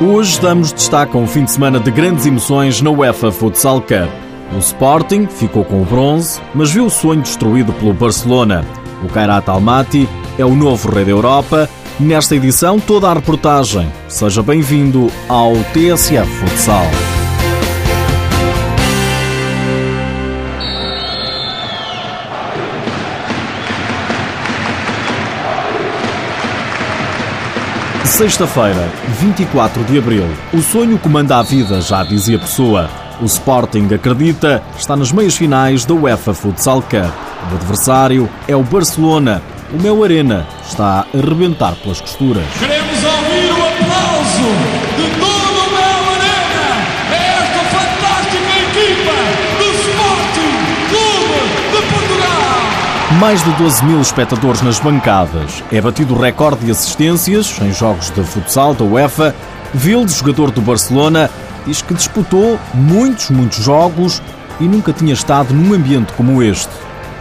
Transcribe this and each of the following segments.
Hoje damos destaque a um fim de semana de grandes emoções na UEFA Futsal Cup. O Sporting ficou com o bronze, mas viu o sonho destruído pelo Barcelona. O Kairat Almaty é o novo rei da Europa. Nesta edição, toda a reportagem. Seja bem-vindo ao TSF Futsal. Sexta-feira, 24 de abril. O sonho comanda a vida, já dizia Pessoa. O Sporting acredita está nas meias finais da UEFA Futsal Cup. O adversário é o Barcelona. O meu Arena está a arrebentar pelas costuras. Queremos ouvir o aplauso de todo Mais de 12 mil espectadores nas bancadas. É batido o recorde de assistências em jogos de futsal da UEFA. Vildes, jogador do Barcelona, diz que disputou muitos, muitos jogos e nunca tinha estado num ambiente como este.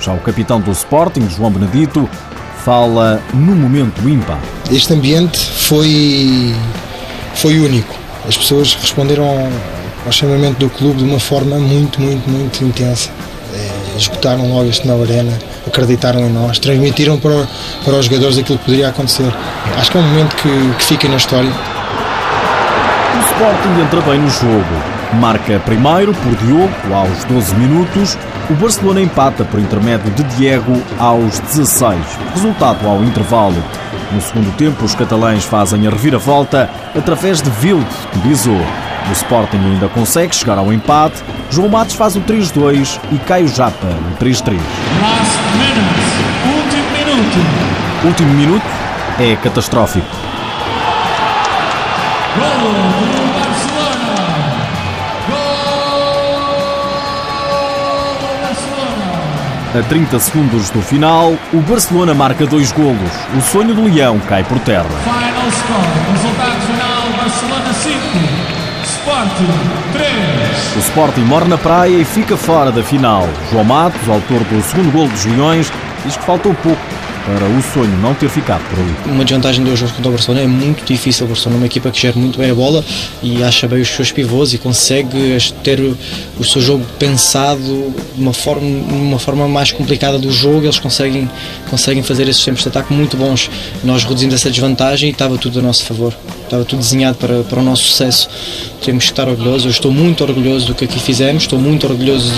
Já o capitão do Sporting, João Benedito, fala no momento ímpar. Este ambiente foi, foi único. As pessoas responderam ao chamamento do clube de uma forma muito, muito, muito intensa. É, esgotaram logo este na arena, acreditaram em nós, transmitiram para, para os jogadores aquilo que poderia acontecer. Acho que é um momento que, que fica na história. O Sporting entra bem no jogo. Marca primeiro por Diogo aos 12 minutos. O Barcelona empata por intermédio de Diego aos 16. Resultado ao intervalo. No segundo tempo, os catalães fazem a reviravolta através de Vilde, que bisou. O Sporting ainda consegue chegar ao empate. João Matos faz o 3-2 e Caio Japa o 3-3. Last minute, último minuto. Último minuto é catastrófico. Golo do Barcelona. Gol do Barcelona. A 30 segundos do final, o Barcelona marca dois golos. O sonho do Leão cai por terra. Final score, resultado final, Barcelona 5, Sporting 3. O Sporting morre na praia e fica fora da final. João Matos, autor do segundo gol dos Leões, diz que faltou pouco para o sonho não ter ficado por ali. Uma desvantagem do jogo contra o Barcelona é muito difícil. O Barcelona é uma equipa que gera muito bem a bola e acha bem os seus pivôs e consegue ter o seu jogo pensado de uma forma, uma forma mais complicada do jogo. Eles conseguem, conseguem fazer esses tempos de ataque muito bons. Nós reduzimos essa desvantagem e estava tudo a nosso favor. Estava tudo desenhado para, para o nosso sucesso. Temos que estar orgulhosos. Eu estou muito orgulhoso do que aqui fizemos, estou muito orgulhoso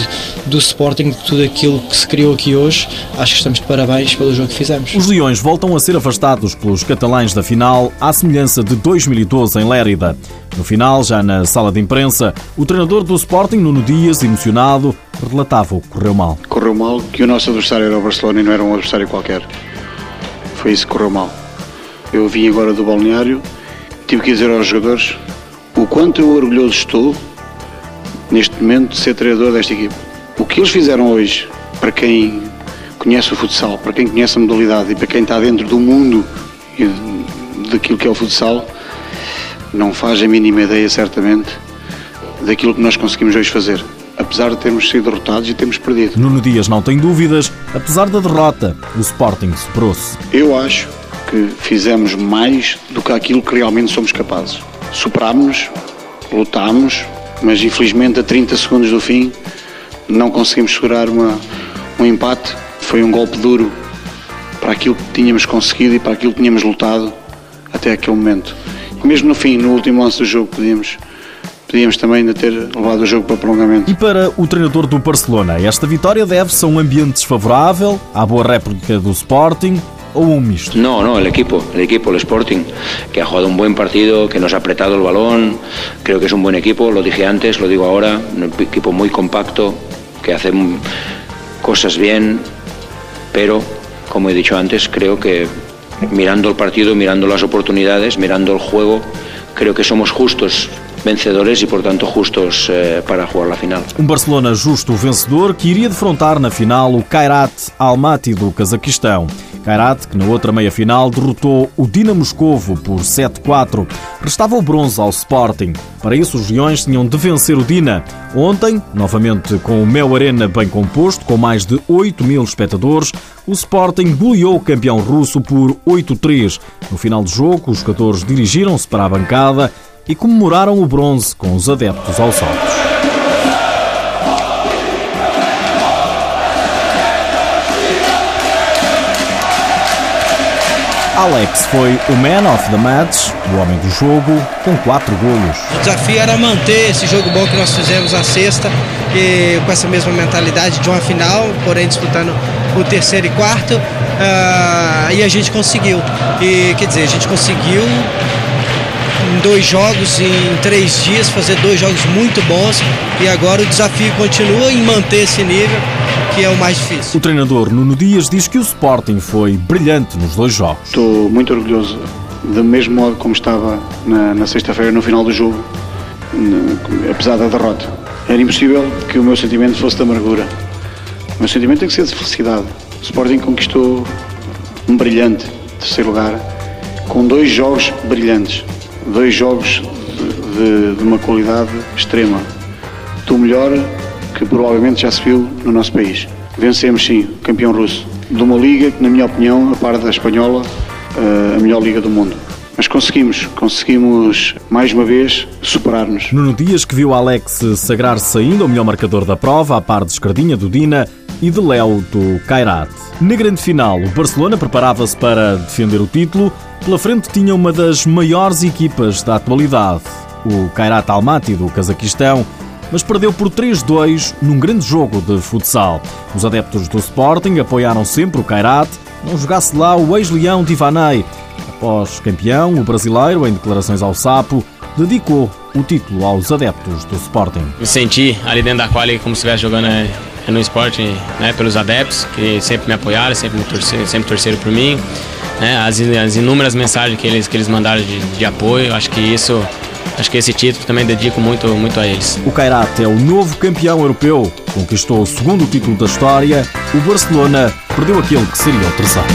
do Sporting, de tudo aquilo que se criou aqui hoje. Acho que estamos de parabéns pelo jogo que fizemos. Os Leões voltam a ser afastados pelos catalães da final, à semelhança de 2012 em Lérida. No final, já na sala de imprensa, o treinador do Sporting, Nuno Dias, emocionado, relatava o que correu mal. correu mal, que o nosso adversário era o Barcelona e não era um adversário qualquer. Foi isso que correu mal. Eu vim agora do balneário, tive que dizer aos jogadores o quanto eu orgulhoso estou, neste momento, de ser treinador desta equipe. O que eles fizeram hoje, para quem conhece o futsal, para quem conhece a modalidade e para quem está dentro do mundo daquilo que é o futsal, não faz a mínima ideia, certamente, daquilo que nós conseguimos hoje fazer. Apesar de termos sido derrotados e termos perdido. Nuno Dias não tem dúvidas, apesar da derrota, o Sporting superou-se. Eu acho que fizemos mais do que aquilo que realmente somos capazes. Superámos-nos, lutámos, mas infelizmente a 30 segundos do fim não conseguimos segurar uma, um empate. Foi um golpe duro para aquilo que tínhamos conseguido e para aquilo que tínhamos lutado até aquele momento. E mesmo no fim, no último lance do jogo, podíamos, podíamos também ainda ter levado o jogo para prolongamento. E para o treinador do Barcelona, esta vitória deve-se a um ambiente desfavorável, à boa réplica do Sporting ou a um misto? No, no, el equipo, el equipo, el Sporting, que ha jugado un buen partido, que nos ha apretado el balón, creo que es un buen equipo, lo dije antes, lo digo ahora, un equipo muy compacto, que hace cosas bien, pero, como he dicho antes, creo que mirando el partido, mirando las oportunidades, mirando el juego, creo que somos justos vencedores e, por tanto, justos eh, para jugar a final. Um Barcelona justo vencedor que iria defrontar na final o Kairat Almaty do Cazaquistão. Kairat, que na outra meia-final derrotou o Dinamo Moscovo por 7-4. Restava o bronze ao Sporting. Para isso, os Leões tinham de vencer o Dina. Ontem, novamente com o Mel Arena bem composto, com mais de 8 mil espectadores, o Sporting goleou o campeão russo por 8-3. No final do jogo, os jogadores dirigiram-se para a bancada e comemoraram o bronze com os adeptos aos saltos. Alex foi o man of the match, o homem do jogo, com quatro golos. O desafio era manter esse jogo bom que nós fizemos na sexta, e com essa mesma mentalidade de uma final, porém disputando o terceiro e quarto, uh, e a gente conseguiu. E quer dizer, a gente conseguiu em dois jogos, em três dias, fazer dois jogos muito bons, e agora o desafio continua em manter esse nível que é o mais difícil. O treinador Nuno Dias diz que o Sporting foi brilhante nos dois jogos. Estou muito orgulhoso, do mesmo modo como estava na, na sexta-feira no final do jogo, apesar da derrota. Era impossível que o meu sentimento fosse de amargura. O meu sentimento tem que ser de felicidade. O Sporting conquistou um brilhante terceiro lugar, com dois jogos brilhantes, dois jogos de, de, de uma qualidade extrema. Do melhor que provavelmente já se viu no nosso país. Vencemos sim o campeão russo de uma liga que, na minha opinião, a par da espanhola, eh, a melhor liga do mundo. Mas conseguimos, conseguimos mais uma vez superar-nos. Nuno Dias que viu Alex sagrar-se ainda o melhor marcador da prova, a par de Escardinha do Dina e de Léo do Kairat. Na grande final, o Barcelona preparava-se para defender o título. Pela frente tinha uma das maiores equipas da atualidade, o Kairat Almaty do Cazaquistão, mas perdeu por 3-2 num grande jogo de futsal. Os adeptos do Sporting apoiaram sempre o Kairat, não jogasse lá o ex-leão Divanei. Após campeão, o brasileiro, em declarações ao Sapo, dedicou o título aos adeptos do Sporting. Me senti ali dentro da quali como se estivesse jogando eh, no Sporting, né, pelos adeptos que sempre me apoiaram, sempre, me torceram, sempre torceram por mim. Né, as, as, inúmeras mensagens que eles, que eles mandaram de, de apoio, acho que isso acho que esse título também dedico muito, muito a eles. O Kairat é o novo campeão europeu, conquistou o segundo título da história. O Barcelona perdeu aquele que seria o terceiro.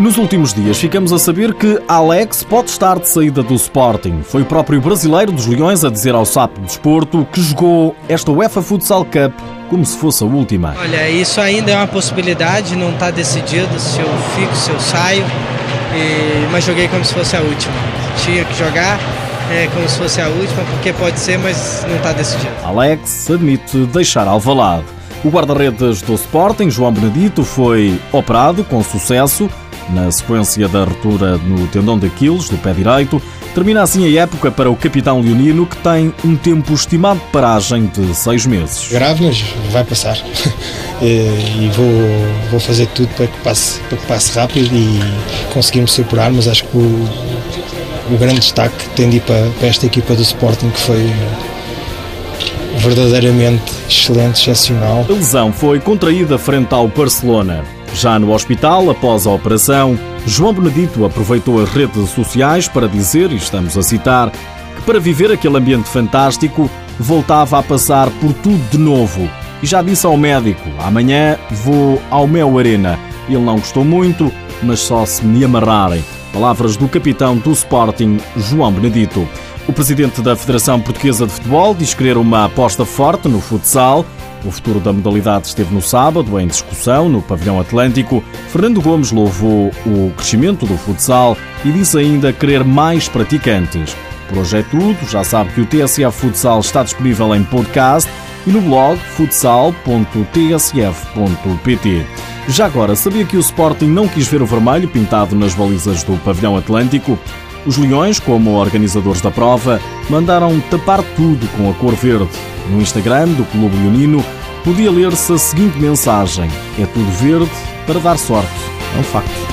Nos últimos dias ficamos a saber que Alex pode estar de saída do Sporting. Foi o próprio brasileiro dos Leões a dizer ao SAP Desporto que jogou esta UEFA Futsal Cup como se fosse a última. Olha, isso ainda é uma possibilidade, não está decidido se eu fico, se eu saio. E, mas joguei como se fosse a última. Tinha que jogar é, como se fosse a última, porque pode ser, mas não está decidido. Alex admite deixar Alvalade. O guarda-redes do Sporting, João Benedito, foi operado com sucesso na sequência da ruptura no tendão de Aquiles do pé direito. Termina assim a época para o capitão leonino, que tem um tempo estimado de paragem de seis meses. Grave, mas vai passar. e vou, vou fazer tudo para que, passe, para que passe rápido e conseguirmos superar, mas acho que o, o grande destaque tem de ir para, para esta equipa do Sporting, que foi verdadeiramente excelente, excepcional. A lesão foi contraída frente ao Barcelona. Já no hospital, após a operação, João Benedito aproveitou as redes sociais para dizer, e estamos a citar, que para viver aquele ambiente fantástico voltava a passar por tudo de novo. E já disse ao médico: amanhã vou ao Mel Arena. Ele não gostou muito, mas só se me amarrarem. Palavras do capitão do Sporting, João Benedito. O presidente da Federação Portuguesa de Futebol diz querer uma aposta forte no futsal o futuro da modalidade esteve no sábado em discussão no Pavilhão Atlântico. Fernando Gomes louvou o crescimento do futsal e disse ainda querer mais praticantes. Por hoje é tudo. Já sabe que o TSF Futsal está disponível em podcast e no blog futsal.tsf.pt. Já agora, sabia que o Sporting não quis ver o vermelho pintado nas balizas do Pavilhão Atlântico? Os Leões, como organizadores da prova, mandaram tapar tudo com a cor verde. No Instagram do Clube Leonino podia ler-se a seguinte mensagem: É tudo verde para dar sorte. É um facto.